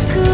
く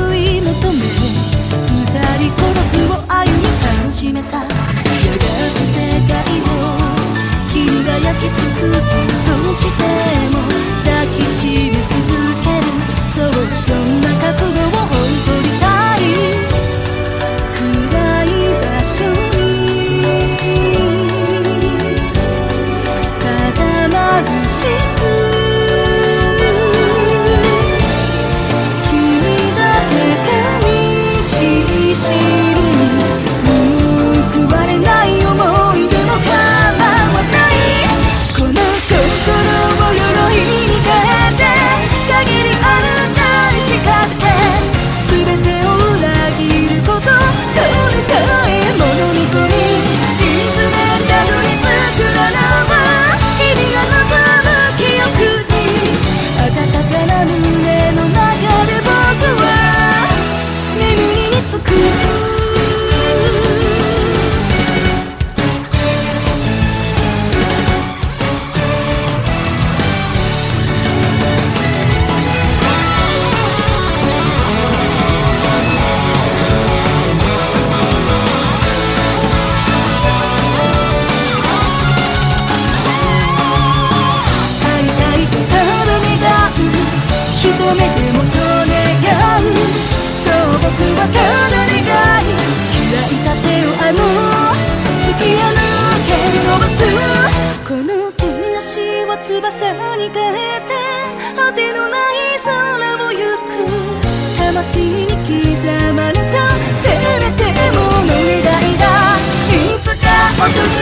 に変えて果てのない空を行く。魂に刻まれたせめてもの願だ。いつか訪れ